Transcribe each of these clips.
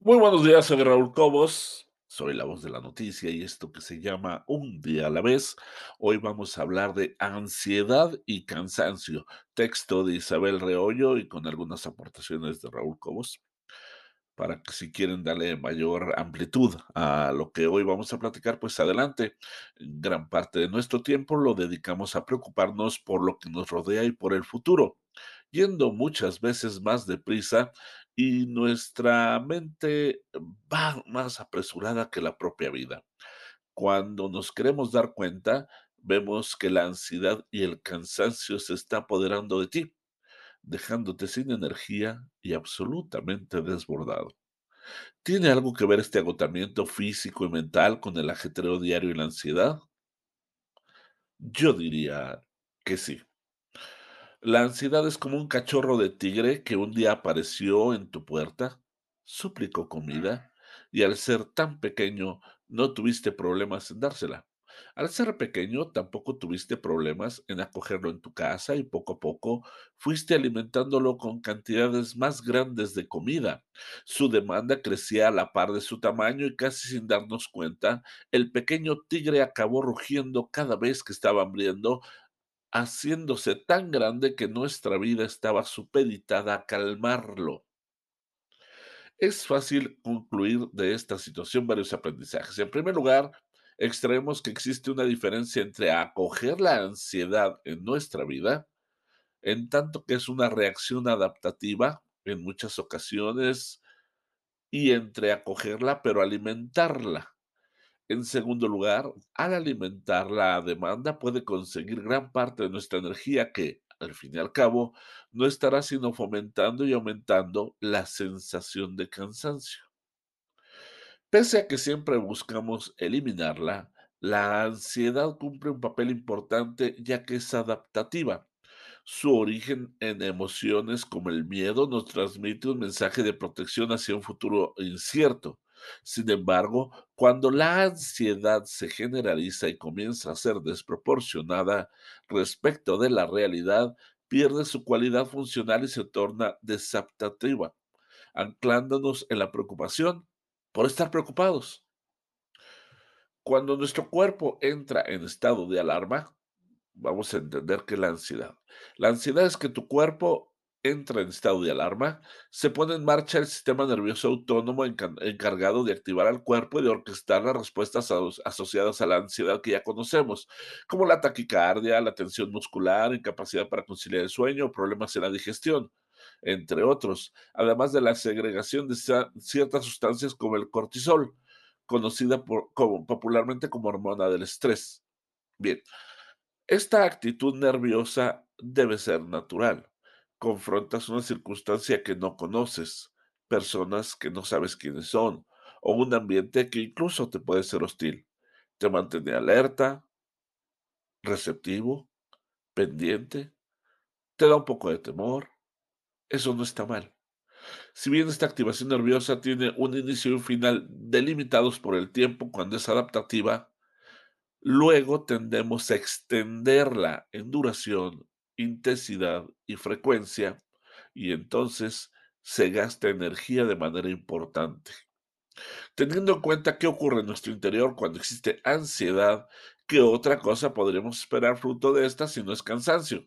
Muy buenos días, soy Raúl Cobos, soy la voz de la noticia y esto que se llama Un día a la vez. Hoy vamos a hablar de ansiedad y cansancio, texto de Isabel Reollo y con algunas aportaciones de Raúl Cobos, para que si quieren darle mayor amplitud a lo que hoy vamos a platicar, pues adelante. Gran parte de nuestro tiempo lo dedicamos a preocuparnos por lo que nos rodea y por el futuro yendo muchas veces más deprisa y nuestra mente va más apresurada que la propia vida. Cuando nos queremos dar cuenta, vemos que la ansiedad y el cansancio se está apoderando de ti, dejándote sin energía y absolutamente desbordado. ¿Tiene algo que ver este agotamiento físico y mental con el ajetreo diario y la ansiedad? Yo diría que sí. La ansiedad es como un cachorro de tigre que un día apareció en tu puerta, suplicó comida, y al ser tan pequeño no tuviste problemas en dársela. Al ser pequeño tampoco tuviste problemas en acogerlo en tu casa y poco a poco fuiste alimentándolo con cantidades más grandes de comida. Su demanda crecía a la par de su tamaño y casi sin darnos cuenta, el pequeño tigre acabó rugiendo cada vez que estaba hambriento haciéndose tan grande que nuestra vida estaba supeditada a calmarlo. Es fácil concluir de esta situación varios aprendizajes. En primer lugar, extraemos que existe una diferencia entre acoger la ansiedad en nuestra vida, en tanto que es una reacción adaptativa en muchas ocasiones, y entre acogerla pero alimentarla. En segundo lugar, al alimentar la demanda puede conseguir gran parte de nuestra energía que, al fin y al cabo, no estará sino fomentando y aumentando la sensación de cansancio. Pese a que siempre buscamos eliminarla, la ansiedad cumple un papel importante ya que es adaptativa. Su origen en emociones como el miedo nos transmite un mensaje de protección hacia un futuro incierto. Sin embargo, cuando la ansiedad se generaliza y comienza a ser desproporcionada respecto de la realidad, pierde su cualidad funcional y se torna desadaptativa, anclándonos en la preocupación por estar preocupados. Cuando nuestro cuerpo entra en estado de alarma, vamos a entender que la ansiedad. La ansiedad es que tu cuerpo entra en estado de alarma, se pone en marcha el sistema nervioso autónomo enca- encargado de activar al cuerpo y de orquestar las respuestas aso- asociadas a la ansiedad que ya conocemos, como la taquicardia, la tensión muscular, incapacidad para conciliar el sueño, problemas en la digestión, entre otros, además de la segregación de ciertas sustancias como el cortisol, conocida popularmente como hormona del estrés. Bien, esta actitud nerviosa debe ser natural. Confrontas una circunstancia que no conoces, personas que no sabes quiénes son, o un ambiente que incluso te puede ser hostil. Te mantiene alerta, receptivo, pendiente, te da un poco de temor. Eso no está mal. Si bien esta activación nerviosa tiene un inicio y un final delimitados por el tiempo cuando es adaptativa, Luego tendemos a extenderla en duración, intensidad y frecuencia, y entonces se gasta energía de manera importante. Teniendo en cuenta qué ocurre en nuestro interior cuando existe ansiedad, ¿qué otra cosa podríamos esperar fruto de esta si no es cansancio?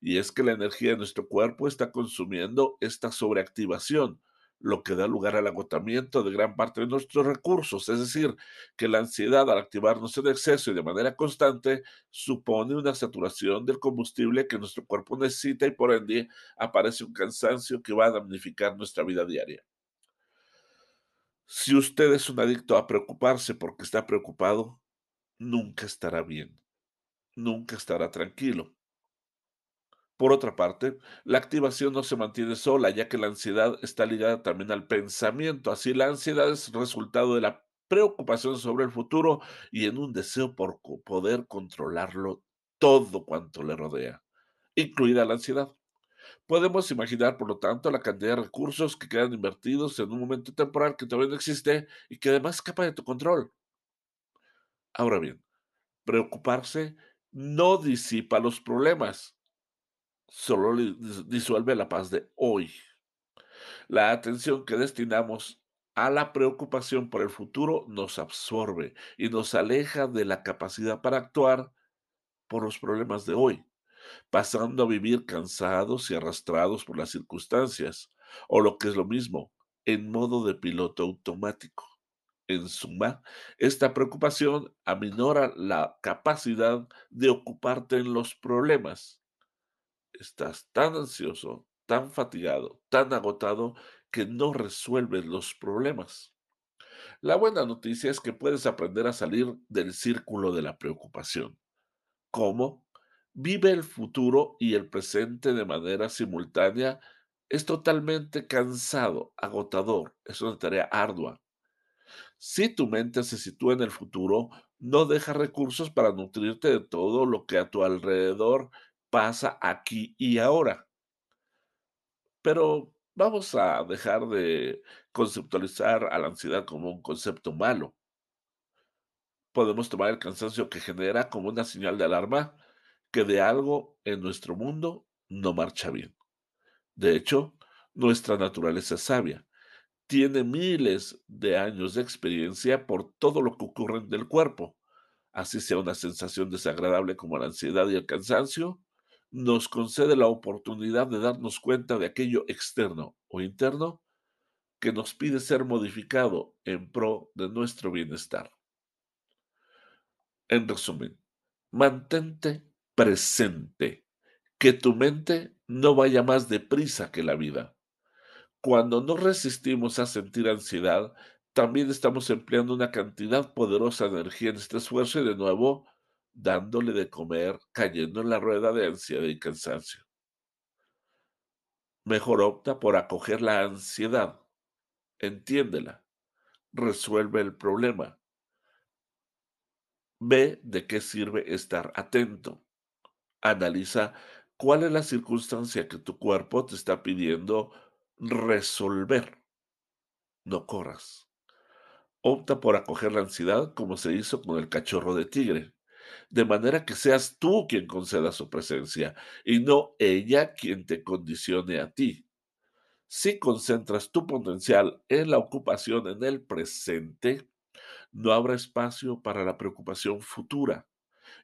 Y es que la energía de nuestro cuerpo está consumiendo esta sobreactivación, lo que da lugar al agotamiento de gran parte de nuestros recursos. Es decir, que la ansiedad al activarnos en exceso y de manera constante supone una saturación del combustible que nuestro cuerpo necesita y por ende aparece un cansancio que va a damnificar nuestra vida diaria. Si usted es un adicto a preocuparse porque está preocupado, nunca estará bien, nunca estará tranquilo Por otra parte, la activación no se mantiene sola, ya que la ansiedad está ligada también al pensamiento. Así, la ansiedad es resultado de la preocupación sobre el futuro y en un deseo por poder controlarlo todo cuanto le rodea, incluida la ansiedad. Podemos imaginar, por lo tanto, la cantidad de recursos que quedan invertidos en un momento temporal que todavía no existe y que además escapa de tu control. Ahora bien, preocuparse no disipa los problemas, solo disuelve la paz de hoy. La atención que destinamos a la preocupación por el futuro nos absorbe y nos aleja de la capacidad para actuar por los problemas de hoy, pasando a vivir cansados y arrastrados por las circunstancias, o lo que es lo mismo, en modo de piloto automático. En suma, esta preocupación aminora la capacidad de ocuparte en los problemas. Estás tan ansioso, tan fatigado, tan agotado que no resuelves los problemas. La buena noticia es que puedes aprender a salir del círculo de la preocupación. ¿Cómo? Vive el futuro y el presente de manera simultánea. Es totalmente cansado, agotador, es una tarea ardua. Si tu mente se sitúa en el futuro, no deja recursos para nutrirte de todo lo que a tu alrededor pasa aquí y ahora. Pero vamos a dejar de conceptualizar a la ansiedad como un concepto malo. Podemos tomar el cansancio que genera como una señal de alarma que de algo en nuestro mundo no marcha bien. De hecho, nuestra naturaleza es sabia. Tiene miles de años de experiencia por todo lo que ocurre en el cuerpo. Así sea una sensación desagradable como la ansiedad y el cansancio, nos concede la oportunidad de darnos cuenta de aquello externo o interno que nos pide ser modificado en pro de nuestro bienestar. En resumen, mantente presente, que tu mente no vaya más deprisa que la vida. Cuando no resistimos a sentir ansiedad, también estamos empleando una cantidad poderosa de energía en este esfuerzo y de nuevo dándole de comer, cayendo en la rueda de ansiedad y cansancio. Mejor opta por acoger la ansiedad, entiéndela, resuelve el problema, ve de qué sirve estar atento, analiza cuál es la circunstancia que tu cuerpo te está pidiendo resolver. No corras. Opta por acoger la ansiedad como se hizo con el cachorro de tigre de manera que seas tú quien conceda su presencia y no ella quien te condicione a ti. Si concentras tu potencial en la ocupación en el presente, no habrá espacio para la preocupación futura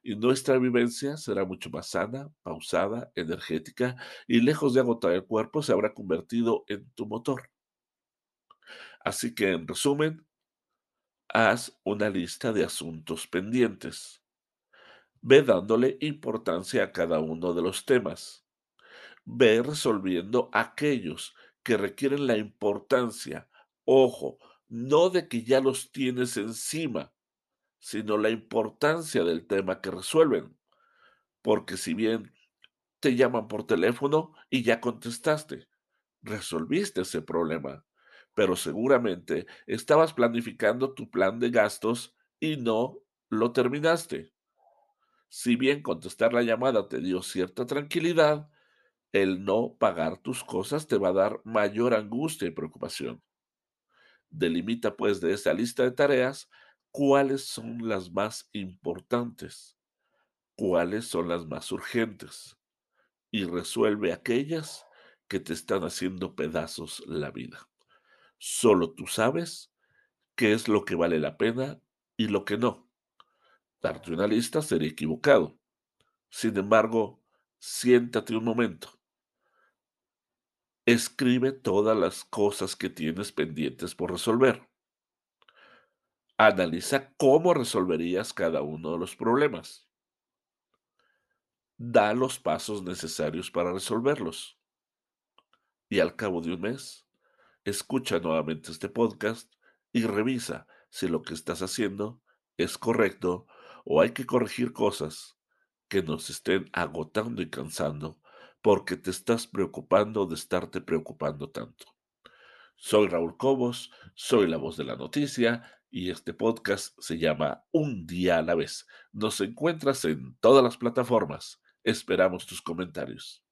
y nuestra vivencia será mucho más sana, pausada, energética y lejos de agotar el cuerpo se habrá convertido en tu motor. Así que en resumen, haz una lista de asuntos pendientes. Ve dándole importancia a cada uno de los temas. Ve resolviendo aquellos que requieren la importancia. Ojo, no de que ya los tienes encima, sino la importancia del tema que resuelven. Porque si bien te llaman por teléfono y ya contestaste, resolviste ese problema, pero seguramente estabas planificando tu plan de gastos y no lo terminaste. Si bien contestar la llamada te dio cierta tranquilidad, el no pagar tus cosas te va a dar mayor angustia y preocupación. Delimita pues de esa lista de tareas cuáles son las más importantes, cuáles son las más urgentes y resuelve aquellas que te están haciendo pedazos la vida. Solo tú sabes qué es lo que vale la pena y lo que no. Darte una lista sería equivocado. Sin embargo, siéntate un momento. Escribe todas las cosas que tienes pendientes por resolver. Analiza cómo resolverías cada uno de los problemas. Da los pasos necesarios para resolverlos. Y al cabo de un mes, escucha nuevamente este podcast y revisa si lo que estás haciendo es correcto o hay que corregir cosas que nos estén agotando y cansando porque te estás preocupando de estarte preocupando tanto. Soy Raúl Cobos, soy la voz de la noticia y este podcast se llama Un día a la vez. Nos encuentras en todas las plataformas. Esperamos tus comentarios.